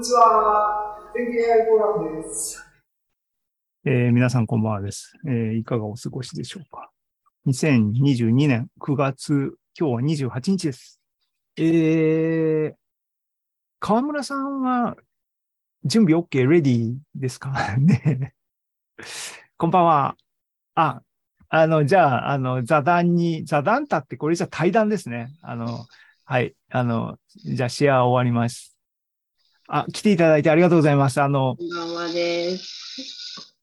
にちは。天気 AI フォーラムです。えー皆さんこんばんはです、えーいかがお過ごしでしょうか。2022年9月、今日は28日です。えー、河村さんは準備 OK、レディですか？ね。こんばんは。あ、あの、じゃあ、あの、座談に、座談たってこれじゃ対談ですね。あの、はい。あの、じゃあシェア終わります。あ、来ていただいてありがとうございます。あの、こんばんはです。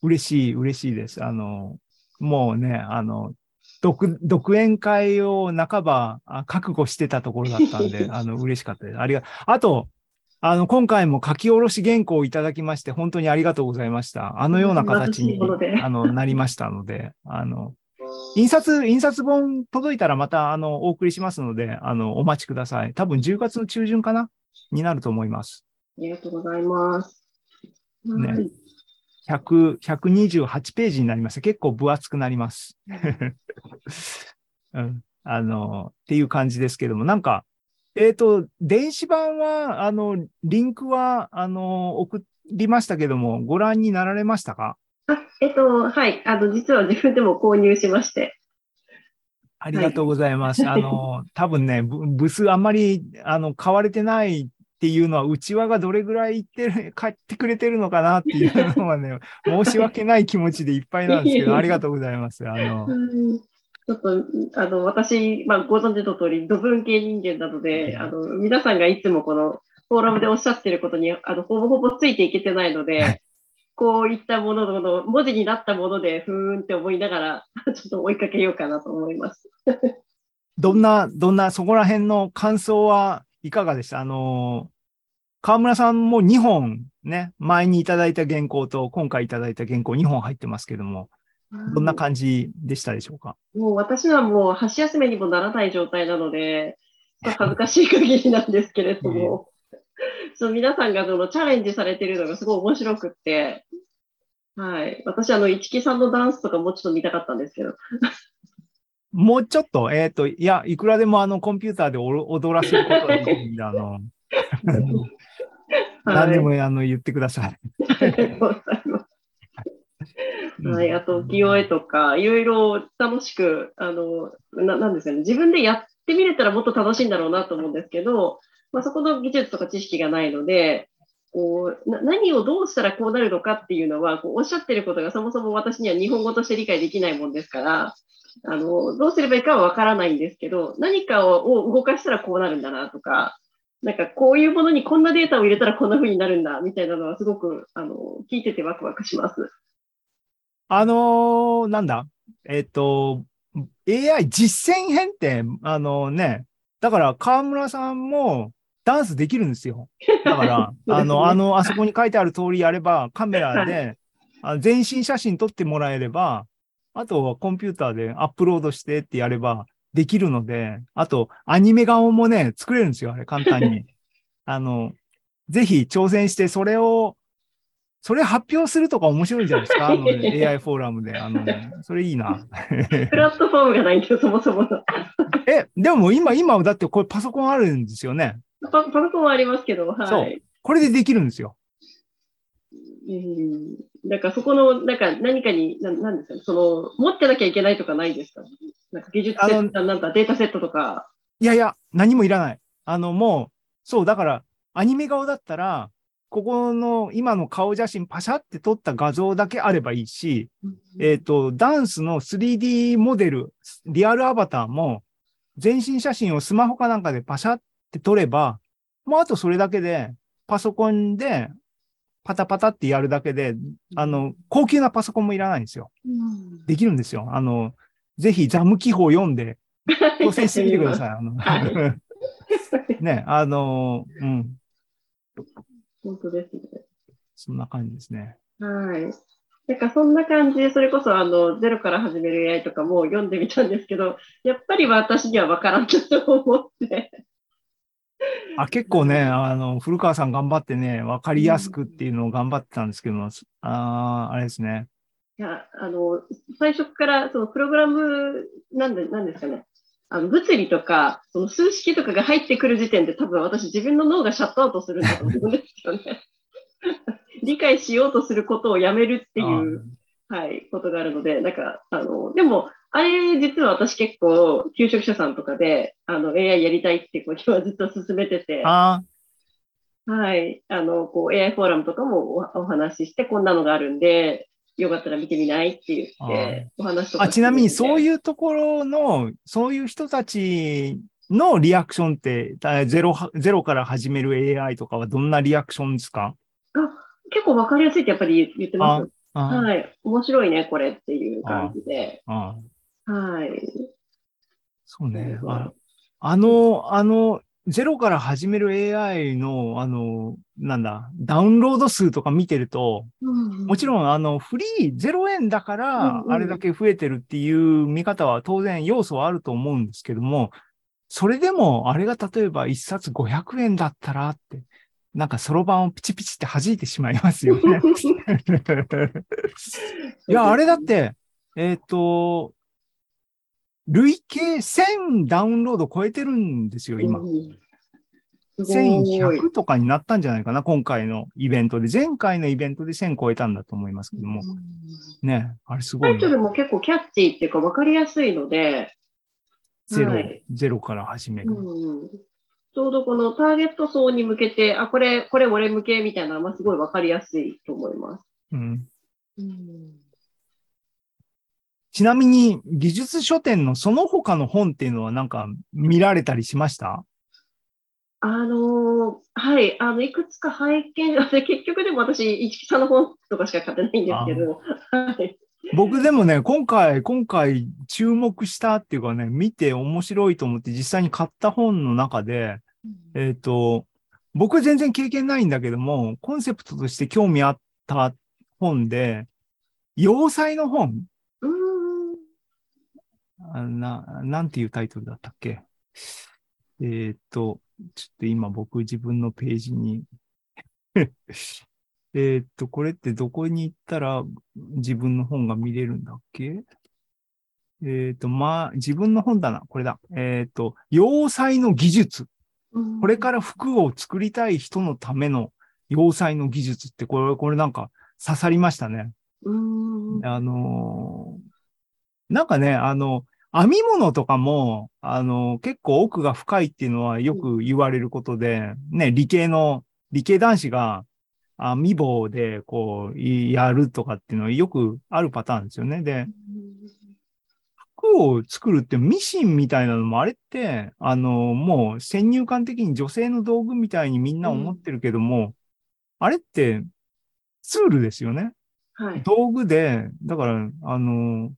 嬉しい、嬉しいです。あの、もうね、あの、独、独演会を半ばあ覚悟してたところだったんで、あの、嬉しかったです。ありが、あと、あの、今回も書き下ろし原稿をいただきまして、本当にありがとうございました。あのような形に あの、なりましたので、あの、印刷、印刷本届いたらまた、あの、お送りしますので、あの、お待ちください。多分10月の中旬かなになると思います。ありがとうございます。ねはい100、128ページになりました。結構分厚くなります。うん。あの、っていう感じですけども、なんか、えっ、と、電子版は、あの、リンクは、あの、送りましたけども、ご覧になられましたか？あ、えっと、はい。あの、実は自分でも購入しまして。ありがとうございます。あの、多分ね、ブ部数あんまり、あの、買われてないっていうのは、内輪がどれぐらいいってる、買ってくれてるのかなっていうのはね、申し訳ない気持ちでいっぱいなんですけど、ありがとうございます。あの、うんちょっと、あの、私、まあ、ご存知の通り、土文系人間なので、あの、皆さんがいつもこの、フォーラムでおっしゃってることに、あの、ほぼほぼついていけてないのはで、こういったものの、文字になったもので、ふーんって思いながら、ちょっと追いかけようかなと思います。どんな、どんな、そこら辺の感想はいかがでした？あの、河村さんも2本ね、前にいただいた原稿と今回いただいた原稿2本入ってますけども、どんな感じでしたでしょうか？もう私はもう箸休めにもならない状態なので、恥ずかしい限りなんですけれども、その皆さんがそのチャレンジされているのがすごい面白くって、はい。私、あの、市木さんのダンスとかもうちょっと見たかったんですけど、もうちょっと、えっ、と、いや、いくらでもあのコンピューターで踊らせることができるんで、あの、何でもあの言ってください。ありがとうございます。はい、あと、浮世絵とか、いろいろ楽しく、あの、ななんですかね、自分でやってみれたらもっと楽しいんだろうなと思うんですけど、まあ、そこの技術とか知識がないので、こう何をどうしたらこうなるのかっていうのは、こうおっしゃってることがそもそも私には日本語として理解できないもんですから、あの、どうすればいいかはわからないんですけど、何かを動かしたらこうなるんだなとか、なんかこういうものにこんなデータを入れたらこんな風になるんだみたいなのはすごく、あの、聞いててワクワクします。あのーなんだ？えっ、と、AI 実践編って、あのね、だから河村さんもダンスできるんですよ。だから、あの、あの、あそこに書いてある通りやれば、カメラで、あ全身写真撮ってもらえれば、あとはコンピューターでアップロードしてってやればできるので、あと、アニメ顔もね、作れるんですよ、あれ、簡単に。あの、ぜひ挑戦して、それを、それ発表するとか面白いんじゃないですか？あの AI フォーラムで。あの、それいいな。プラットフォームがないんですよ、そもそもの。え、でも今、今、だってこれパソコンあるんですよね？パパソコンはありますけど、はそうい。これでできるんですよ。うん。だからそこの、なんか何かに、ななんですか？ね、その、持ってなきゃいけないとかないですか？なんか技術セット、なんかデータセットとか。いやいや、何もいらない。あの、もう、そう、だから、アニメ顔だったら、ここの今の顔写真パシャって撮った画像だけあればいいし、えっ、と、ダンスの 3D モデル、リアルアバターも、全身写真をスマホかなんかでパシャって撮れば、もうあとそれだけで、パソコンで、パタパタってやるだけで、あの、高級なパソコンもいらないんですよ。うん、できるんですよ。あの、ぜひザム記法読んで、挑戦してみてください。あのは ね、あの、うん、本当ですね。そんな感じですね。はい。なんかそんな感じで、それこそあの、ゼロから始める AI とかも読んでみたんですけど、やっぱり私には分からんなと思って。あ、結構ね、あの、古川さん頑張ってね、わかりやすくっていうのを頑張ってたんですけども、あーあれですね。いや、あの、最初から、そのプログラム、なんで、なんですかね。あの物理とか、その数式とかが入ってくる時点で多分私自分の脳がシャットアウトするんだと思うんですよね。理解しようとすることをやめるっていう、はい、ことがあるので、なんか、あの、でも、あれ、実は私結構、求職者さんとかで、あの、AI やりたいってことはずっと進めてて、あはい。あの、こう、AI フォーラムとかもおお話しして、こんなのがあるんで、よかったら見てみないって言って、お話とかあ、ちなみにそうう。いうところの、そういう人たちのリアクションって、だゼロは、ゼロから始める AI とかはどんなリアクションですか？あ結構わかりやすいってやっぱり言ってます。あはい。面白いね、これっていう感じで。あはい。そうね。うんああの、あの、ゼロから始める AI の、あの、なんだ、ダウンロード数とか見てると、もちん。ろん、あの、フリー0円だからうん、うんあれだけ増えてるっていう見方は当然要素はあると思うんですけども、それでも、あれが例えば一冊500円だったらって、なんかそろばんをピチピチって弾いてしまいますよね。いや、あれだって、えっ、と、累計1000ダウンロード超えてるんですよ、今。うん。すごい。1100とかになったんじゃないかな、今回のイベントで。前回のイベントで1000超えたんだと思いますけども。ね、あれすごいね、タイトルも結構キャッチーっていうか分かりやすいので、ゼロ、はいゼロから始める。うん、ちょうどこのターゲット層に向けて、あ、これ、これ俺向けみたいなのはすごい分かりやすいと思います。うんうんちなみに、技術書店のその他の本っていうのはなんか見られたりしました？あのーはい、あの、いくつか拝見、で 結局でも私、市木さんの本とかしか買ってないんですけど、はい。僕でもね、今回、今回注目したっていうかね、見て面白いと思って実際に買った本の中で、えっ、と、僕全然経験ないんだけども、コンセプトとして興味あった本で、要塞の本な、なんていうタイトルだったっけ？えっ、と、ちょっと今僕自分のページに えっと、これってどこに行ったら自分の本が見れるんだっけ？えっ、と、まあ、自分の本だな。これだ。えっ、と、要塞の技術。これから服を作りたい人のための要塞の技術って、これ、これなんか刺さりましたね。あのーなんかね、あの、編み物とかも、あの、結構奥が深いっていうのはよく言われることで、ね、理系の、理系男子が編み棒でこう、いやるとかっていうのはよくあるパターンですよね。で、服を作るってミシンみたいなのもあれって、あの、もう先入観的に女性の道具みたいにみんな思ってるけども、あれってツールですよね。はい。道具で、だから、あの、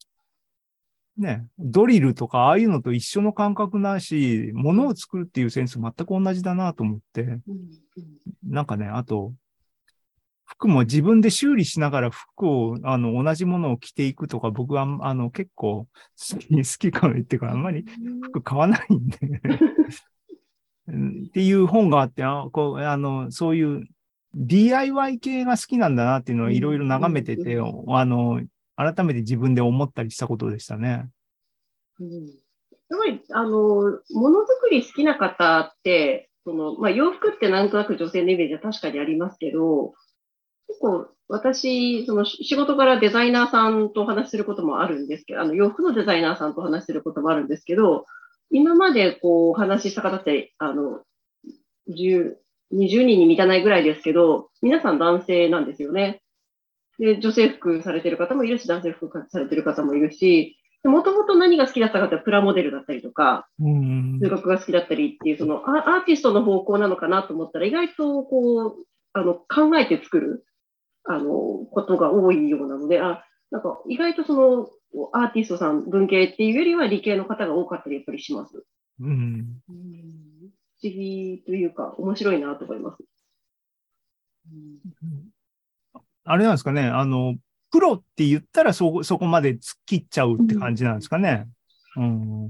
ね、ドリルとかああいうのと一緒の感覚なし、物を作るっていうセンス全く同じだなと思って、うんなんかね、あと、服も自分で修理しながら服を、あの、同じものを着ていくとか、僕は、あの、結構好き、好きかもってか、あんまり服買わないんで。う んっていう本があって、あこうあの、そういう DIY 系が好きなんだなっていうのをいろいろ眺めてて、うん。あの、改めて自分で思ったりしたことでしたね。うんやっぱり、あの、ものづくり好きな方って、その、まあ、洋服ってなんとなく女性のイメージは確かにありますけど、結構、私、その仕事からデザイナーさんとお話しすることもあるんですけど、あの、洋服のデザイナーさんとお話しすることもあるんですけど、今までこう、お話しした方って、あの、10、20人に満たないぐらいですけど、皆さん男性なんですよね。で、女性服されてる方もいるし、男性服されてる方もいるし、もともと何が好きだったかってプラモデルだったりとか、うん数学が好きだったりっていう、そのアアーティストの方向なのかなと思ったら、意外とこう、あの、考えて作る、あの、ことが多いようなので、あ、なんか意外とその、アーティストさん、文系っていうよりは理系の方が多かったりやっぱりします。うん。不思議というか、面白いなと思います。あれなんですかね、あの、プロって言ったらそ、そこまで突っ切っちゃうって感じなんですかね。うん。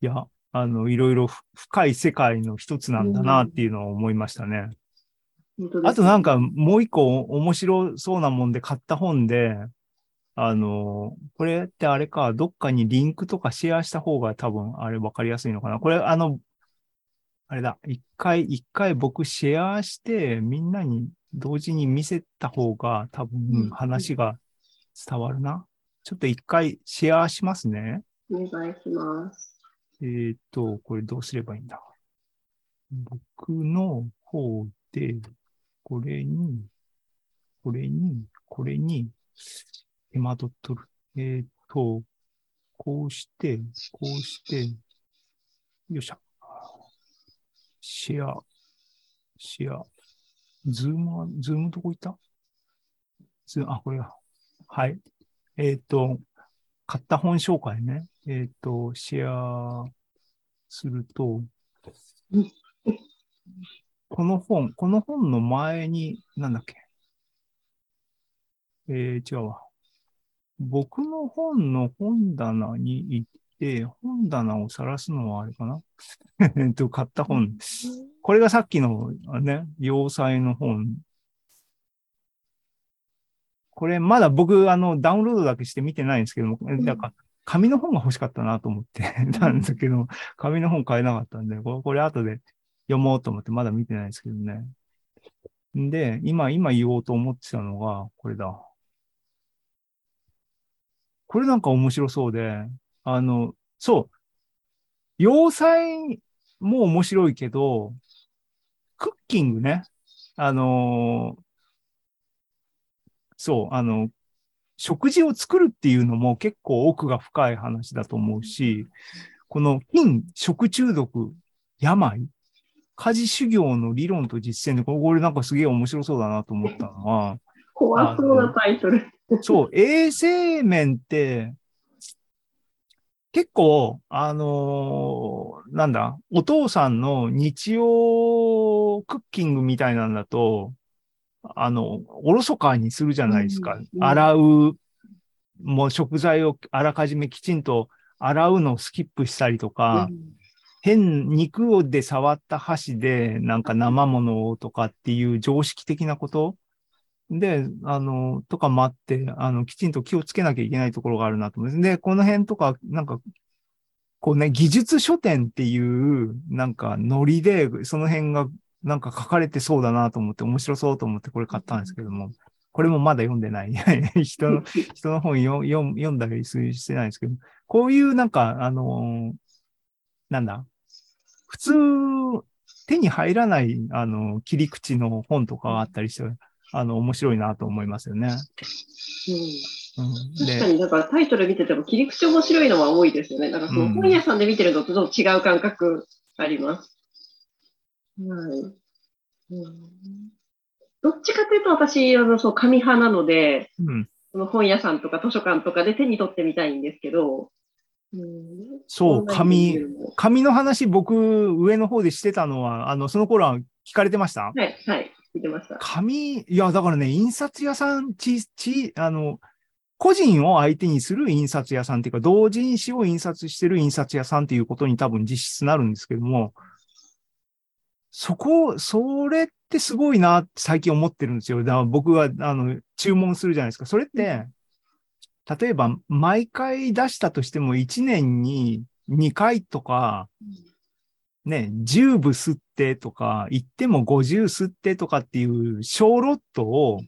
いや、あの、いろいろふ深い世界の一つなんだなっていうのを思いましたね。本当ですあとなんか、もう一個面白そうなもんで買った本で、あの、これってあれか、どっかにリンクとかシェアした方が多分あれ分かりやすいのかな。これ、あの、あれだ、一回、一回僕シェアして、みんなに同時に見せた方が多分話が伝わるな。ちょっと一回シェアしますね。お願いします。えーっと、これどうすればいいんだ僕の方で、これに、これに、これに、手間取っとる。えーっと、こうして、こうして、よっしゃ。シェア、シェア。ズームは、ズームどこ行った？ズームあ、これだ。はい。えーっと、買った本紹介ね。えっ、と、シェアすると、この本、この本の前に、なんだっけ？えー、違うわ。僕の本の本棚に行って、本棚を晒すのはあれかな？えっと、買った本。これがさっきのあね、要塞の本。これまだ僕、あの、ダウンロードだけして見てないんですけども、んなんか、紙の本が欲しかったなと思ってたんだけど、紙の本買えなかったんで、これこれ後で読もうと思ってまだ見てないですけどね。で、今、今言おうと思ってたのが、これだ。これなんか面白そうで、あの、そう。要塞も面白いけど、クッキングね。あのーそう、あの、食事を作るっていうのも結構奥が深い話だと思うし、この貧、食中毒、病、家事修行の理論と実践で、これこれなんかすげえ面白そうだなと思ったのは、怖そうなタイトル。そう、衛生面って、結構、あのーなんだ、お父さんの日曜クッキングみたいなんだと、あの、おろそかにするじゃないですか。うんうん洗う、もう食材をあらかじめきちんと洗うのをスキップしたりとか、変、肉で触った箸でなんか生ものをとかっていう常識的なことで、あの、とかもあって、あの、きちんと気をつけなきゃいけないところがあるなと思うんです。で、この辺とか、なんか、こうね、技術書店っていう、なんか、ノリで、その辺が、なんか書かれてそうだなと思って、面白そうと思ってこれ買ったんですけども、これもまだ読んでない。人の、人の本読読読んだりしてないんですけど、こういうなんか、あのーなんだ、普通、手に入らない、あの、切り口の本とかがあったりして、あの、面白いなと思いますよね。うん。うん、確かに、だからタイトル見てても切り口面白いのは多いですよね。だからその本屋さんで見てるのとちょっと違う感覚あります。はい。うん。どっちかというと私、あの、そう、紙派なので、うん、その本屋さんとか図書館とかで手に取ってみたいんですけど、うん。そう、紙紙の話、僕、上の方でしてたのは、あの、その頃は聞かれてました？はい、はい、聞いてました。紙、いや、だからね、印刷屋さん、ち、ち、あの、個人を相手にする印刷屋さんっていうか、同人誌を印刷してる印刷屋さんっていうことに多分実質なるんですけども、そこ、それってすごいなって最近思ってるんですよ。だから僕が、あの、注文するじゃないですか。それって、例えば、毎回出したとしても1年に2回とか、ね、10部吸ってとか、言っても50吸ってとかっていう小ロットを、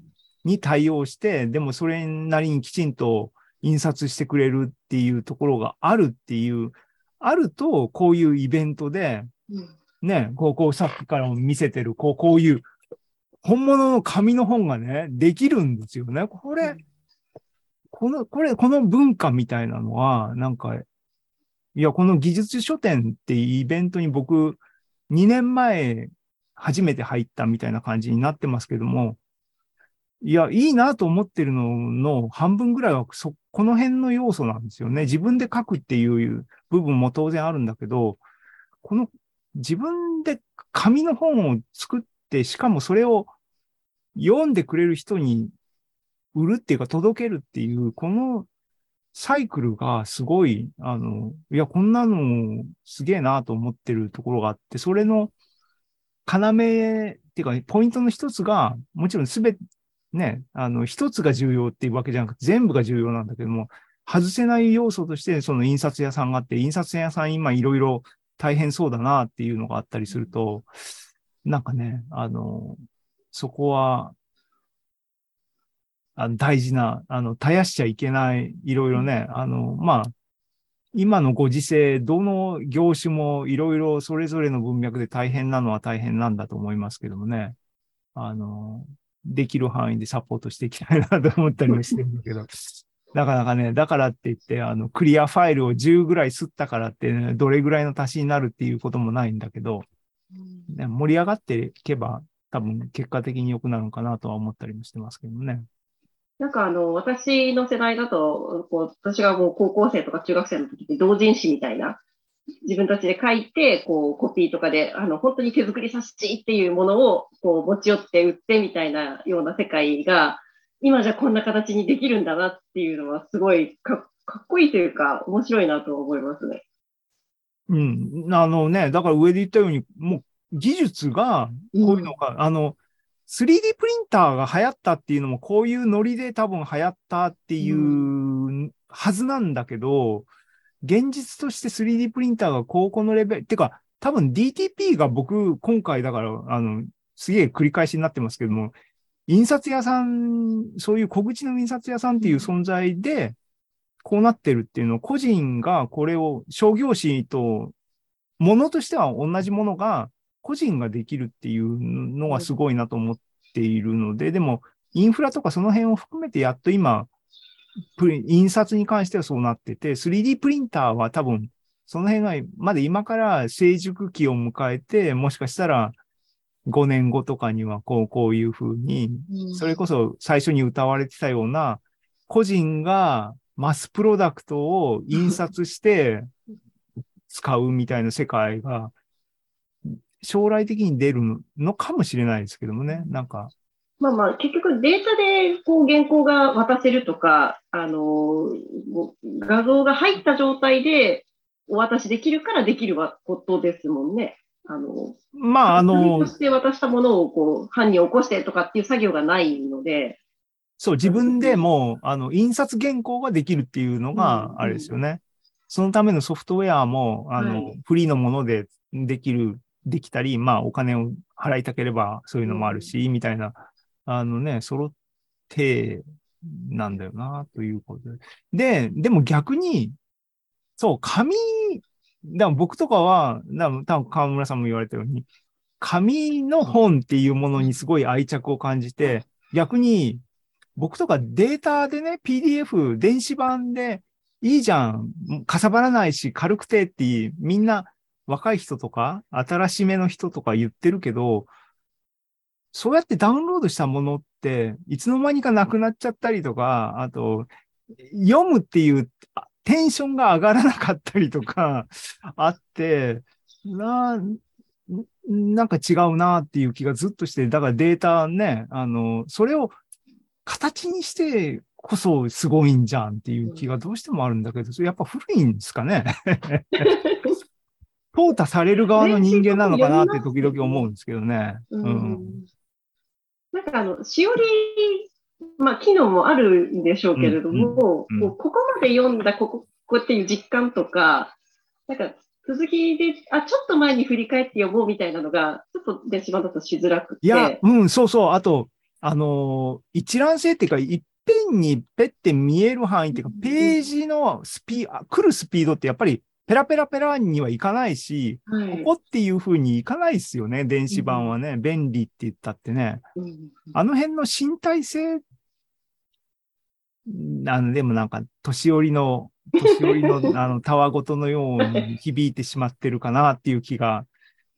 に対応して、でもそれなりにきちんと印刷してくれるっていうところがあるっていう、あると、こういうイベントで、うんね、こう、こう、さっきからも見せてる、こう、こういう、本物の紙の本がね、できるんですよね。これ、この、これ、この文化みたいなのは、なんか、いや、この技術書店ってイベントに僕、2年前、初めて入ったみたいな感じになってますけども、いや、いいなと思ってるのの半分ぐらいはそ、この辺の要素なんですよね。自分で書くっていう部分も当然あるんだけど、この自分で紙の本を作って、しかもそれを読んでくれる人に売るっていうか届けるっていう、このサイクルがすごい、あの、いや、こんなのすげえなと思ってるところがあって、それの要っていうか、ポイントの一つが、もちろんすべて、ね、あの、一つが重要っていうわけじゃなくて、全部が重要なんだけども、外せない要素として、その印刷屋さんがあって、印刷屋さん今いろいろ大変そうだなっていうのがあったりすると、なんかね、あの、そこは、あの大事な、あの、絶やしちゃいけない、いろいろね、あの、まあ、今のご時世、どの業種もいろいろそれぞれの文脈で大変なのは大変なんだと思いますけどもね。あの、できる範囲でサポートしていきたいなと思ったりもしてるんだけど。なかなかね、だからって言って、あの、クリアファイルを10ぐらい吸ったからって、ね、どれぐらいの足しになるっていうこともないんだけど、ね、盛り上がっていけば、多分結果的に良くなるのかなとは思ったりもしてますけどね。なんかあの、私の世代だと、こう、私がもう高校生とか中学生の時って同人誌みたいな、自分たちで書いて、こう、コピーとかで、あの、本当に手作り冊子っていうものを、こう、持ち寄って売ってみたいなような世界が、今じゃこんな形にできるんだなっていうのは、すごいかかっこいいというか、面白いなと思いますね。うん。あのね、だから上で言ったように、もう技術が、こういうのが、うん、あの、3D プリンターが流行ったっていうのも、こういうノリで多分流行ったっていうはずなんだけど、現実として 3D プリンターが高校のレベル、てか、多分 DTP が僕、今回だから、あの、すげえ繰り返しになってますけども、印刷屋さん、そういう小口の印刷屋さんっていう存在で、こうなってるっていうのを、個人がこれを商業誌と、ものとしては同じものが、個人ができるっていうのがすごいなと思っているので、でも、インフラとかその辺を含めてやっと今、プリ印刷に関してはそうなってて、3D プリンターは多分、その辺がまだ今から成熟期を迎えて、もしかしたら5年後とかにはこう、こういうふうに、それこそ最初に歌われてたような、個人がマスプロダクトを印刷して使うみたいな世界が、将来的に出るのかもしれないですけどもね、なんか。まあまあ、結局データでこう原稿が渡せるとか、あの、画像が入った状態でお渡しできるからできることですもんね。あの、まああの、として渡したものをこう、犯人を起こしてとかっていう作業がないので。そう、自分でもう、あの、印刷原稿ができるっていうのが、あれですよね。うんうん、そのためのソフトウェアも、あの、はい、フリーのものでできるできたり、まあお金を払いたければそういうのもあるし、うん、みたいな、あのね、揃ってなんだよな、ということで。で、でも逆に、そう、紙、だ僕とかは、多分河村さんも言われたように、紙の本っていうものにすごい愛着を感じて、逆に僕とかデータでね、PDF、電子版でいいじゃん、かさばらないし軽くてってみんな若い人とか、新しめの人とか言ってるけど、そうやってダウンロードしたものって、いつの間にかなくなっちゃったりとか、あと、読むっていうテンションが上がらなかったりとか、あって、な、なんか違うなっていう気がずっとして、だからデータね、あの、それを形にしてこそすごいんじゃんっていう気がどうしてもあるんだけど、それやっぱ古いんですかね？淘汰される側の人間なのかなって時々思うんですけどね。うん。うん、なんかあの、しおり、まあ、機能もあるんでしょうけれども、うんうんうん、ここまで読んだここ、こっていう実感とか、なんか続きで、あ、ちょっと前に振り返って読もうみたいなのが、ちょっと電子版だとしづらくて。いや、うん、そうそう。あと、あのー、一覧性っていうか、いっぺんにペって見える範囲っていうか、ページのスピー、来るスピードってやっぱりペラペラペラにはいかないし、はい、ここっていう風にいかないですよね、電子版はね。うん、便利って言ったってね。うん、あの辺の身体性、あの、でもなんか、年寄りの、年寄りの、あの、たわごとのように響いてしまってるかなっていう気が、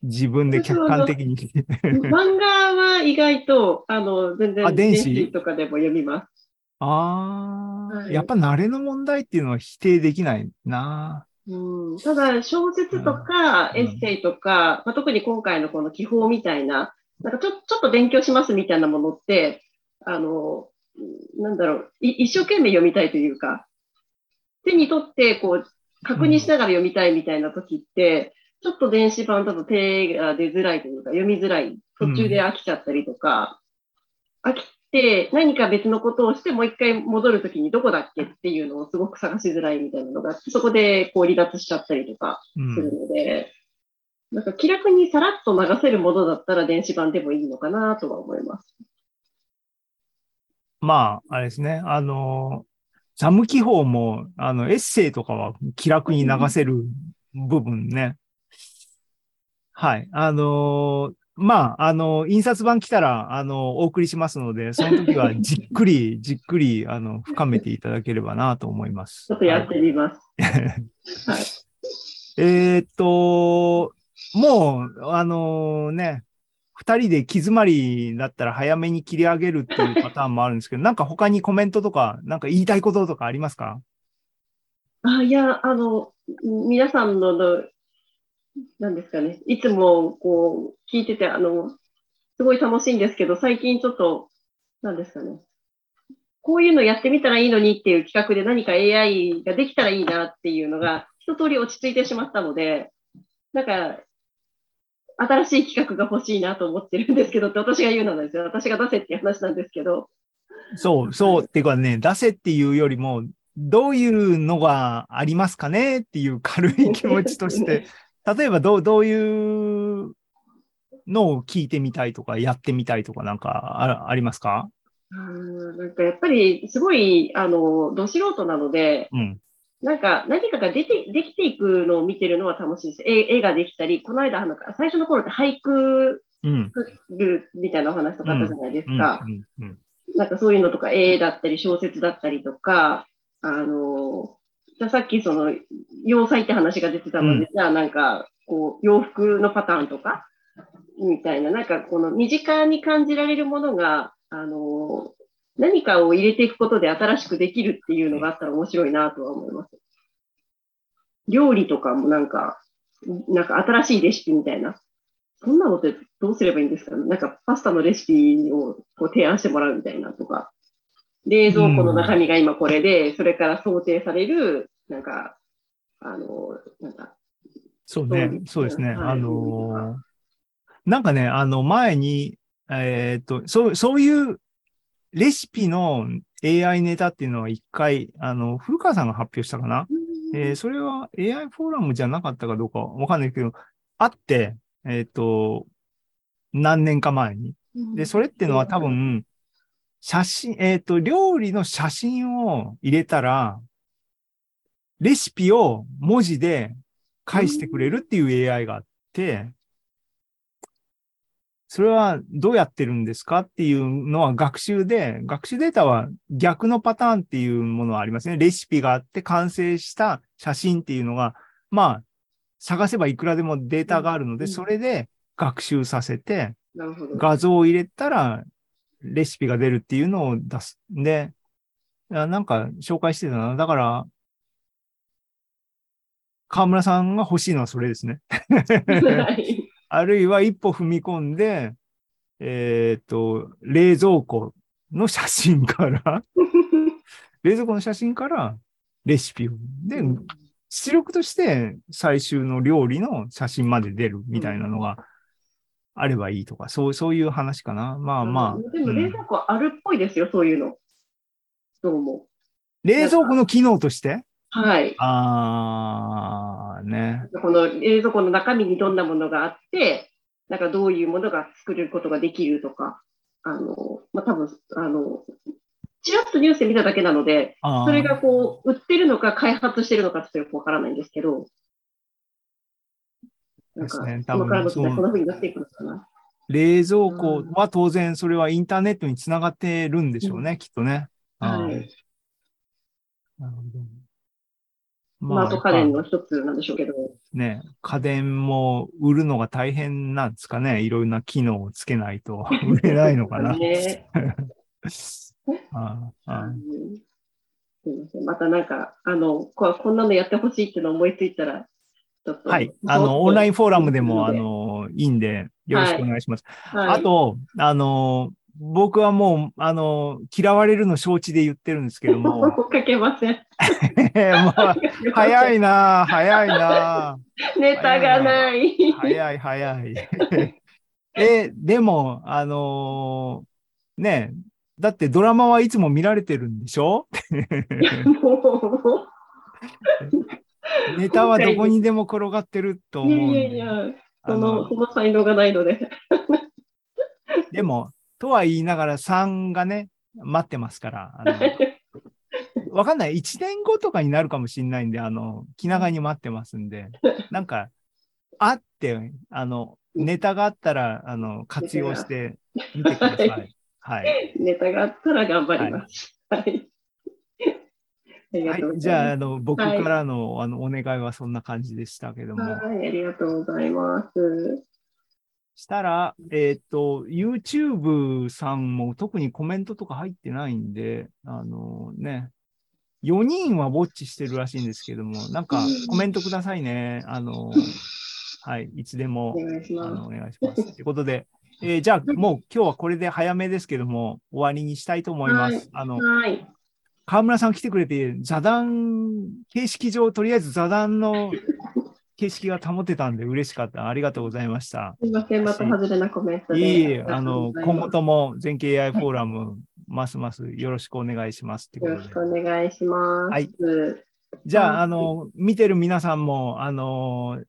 自分で客観的に。漫画は意外と、あの、全然、電子？とかでも読みます。ああ、はい、やっぱ慣れの問題っていうのは否定できないな。うん、ただ、小説とかエッセイとか、まあ、特に今回のこの記法みたいな、なんかちょちょっと勉強しますみたいなものって、あの、なんだろう、一生懸命読みたいというか、手に取ってこう確認しながら読みたいみたいな時って、ちょっと電子版だと手が出づらいというか、読みづらい、途中で飽きちゃったりとか、飽きって、何か別のことをして、もう一回戻るときにどこだっけっていうのをすごく探しづらいみたいなのがあって、そこでこう離脱しちゃったりとかうするん。ので、なんか気楽にさらっと流せるものだったら電子版でもいいのかなとは思います。まあ、あれですね。あの、ザム記法も、あの、エッセイとかは気楽に流せる部分ね。はい。あの、まあ、あの、印刷版来たら、あの、お送りしますので、その時はじっくり、じっくり、あの、深めていただければなと思います。ちょっとやってみます。はい。えーっと、もう、あのね、二人で気詰まりだったら早めに切り上げるっていうパターンもあるんですけど、なんか他にコメントとか、なんか言いたいこととかありますか？あ、いや、あの、皆さんのの、なんですかね、いつもこう、聞いてて、あの、すごい楽しいんですけど、最近ちょっと、なんですかね、こういうのやってみたらいいのにっていう企画で何か AI ができたらいいなっていうのが、一通り落ち着いてしまったので、なんか、新しい企画が欲しいなと思ってるんですけどって私が言うのなんですよ。私が出せっていう話なんですけど。そう、そう、っていうかね、出せっていうよりも、どういうのがありますかねっていう軽い気持ちとして、例えばどう、どういうのを聞いてみたいとか、やってみたいとかなんかあありますか？うんなんかやっぱりすごい、あの、ど素人なので、うん。なんか何かが出て、できていくのを見てるのは楽しいです。絵絵ができたり、この間、なんか最初の頃って俳句うん。るみたいなお話とかあったじゃないですうん。か。なんかそういうのとか、絵だったり小説だったりとか、あの、じゃあさっきその、洋裁って話が出てたので、うんじゃあなんか、こう、洋服のパターンとか、みたいな、なんかこの身近に感じられるものが、あの、何かを入れていくことで新しくできるっていうのがあったら面白いなとは思います。料理とかもなんか、なんか新しいレシピみたいな。そんなのってどうすればいいんですか？ねなんかパスタのレシピをこう提案してもらうみたいなとか。冷蔵庫の中身が今これで、それから想定される、なんか、あの、なんか、そうねそう。ですね。はいあのーなんかね、あの、前に、えーっと、そう、そういうレシピの AI ネタっていうのは一回、あの、古川さんが発表したかな？えーそれは AI フォーラムじゃなかったかどうかわかんないけど、あって、えーっと、何年か前に。で、それっていうのは多分、写真、えっ、と、料理の写真を入れたら、レシピを文字で返してくれるっていう AI があって、それはどうやってるんですかっていうのは学習で、学習データは逆のパターンっていうものはありますね。レシピがあって完成した写真っていうのが、まあ、探せばいくらでもデータがあるので、うんそれで学習させて。画像を入れたら、レシピが出るっていうのを出す。で、なんか紹介してたな。だから、河村さんが欲しいのはそれですね。はい あるいは一歩踏み込んで、えっ、と、冷蔵庫の写真から、冷蔵庫の写真からレシピを。で、出力として最終の料理の写真まで出るみたいなのがあればいいとか、そう、そういう話かな。まあまあ。でもうん冷蔵庫あるっぽいですよ、そういうの。どうも。冷蔵庫の機能として？はい。あー、ね。この冷蔵庫の中身にどんなものがあって、なんかどういうものが作れることができるとか、あの、まあ、多分、あの、ちらっとニュースで見ただけなので、それがこう、売ってるのか開発してるのかちょっとよくわからないんですけど、なんか、ですね多分そうこんな風になっていくのかな。冷蔵庫は当然それはインターネットにつながってるんでしょうね、きっとね。はい。なるほど。スマート家電の一つなんでしょうけど、ぱね、家電も売るのが大変なんですかね。いろんな機能をつけないと 売れないのかな。ね。あーあうんすいません。またなんか、あの、ここんなのやってほしいっていうのを思いついたら、ちょっと。ーはい。あの、オンラインフォーラムでも、あはいの、いいんで、よろしくお願いします。はい、あと、あの、僕はもう、あの、嫌われるの承知で言ってるんですけども、かけません。もう 早いな早いなネタがない。早い早い。え、でも、あのーね、だってドラマはいつも見られてるんでしょ？もネタはどこにでも転がってると思うんで。やいやいや、あその、のその才能がないので。でも、とは言いながら3がね、待ってますから。わかんない。1年後とかになるかもしれないんで、あの、気長に待ってますんで、なんか、あって、あの、ネタがあったら、あの、活用してみてください。はい。ネタがあったら頑張ります。はい。ありがとうござい。はい、じゃあ、あの、僕はいからの、あの、お願いはそんな感じでしたけども。はい、ありがとうございます。したら、えっ、と、YouTube さんも特にコメントとか入ってないんで、あのね、4人はウォッチしてるらしいんですけども、なんかコメントくださいね。あの、はい、いつでもお、願いしあの、まお願いします。ということで、えーじゃあ、もう今日はこれで早めですけども、終わりにしたいと思います。はいあのす。、はい。河村さん来てくれて、座談、形式上、とりあえず座談の形式が保てたんで嬉しかった。ありがとうございました。すいません、また外れなコメントで。いえあの、今後とも全経 AI フォーラム、ますますよろしくお願いします。よろしく。お願いします。はいじゃあ、あの、見てる皆さんも、あの、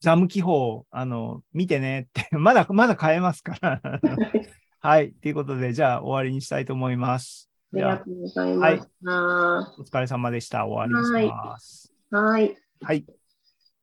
ザム記法、あの、見てねって、まだ、まだ買えますから。はい。ということで、じゃあ終わりにしたいと思います。ありがとうございました。お疲れ様でした。終わりにします。はい。はい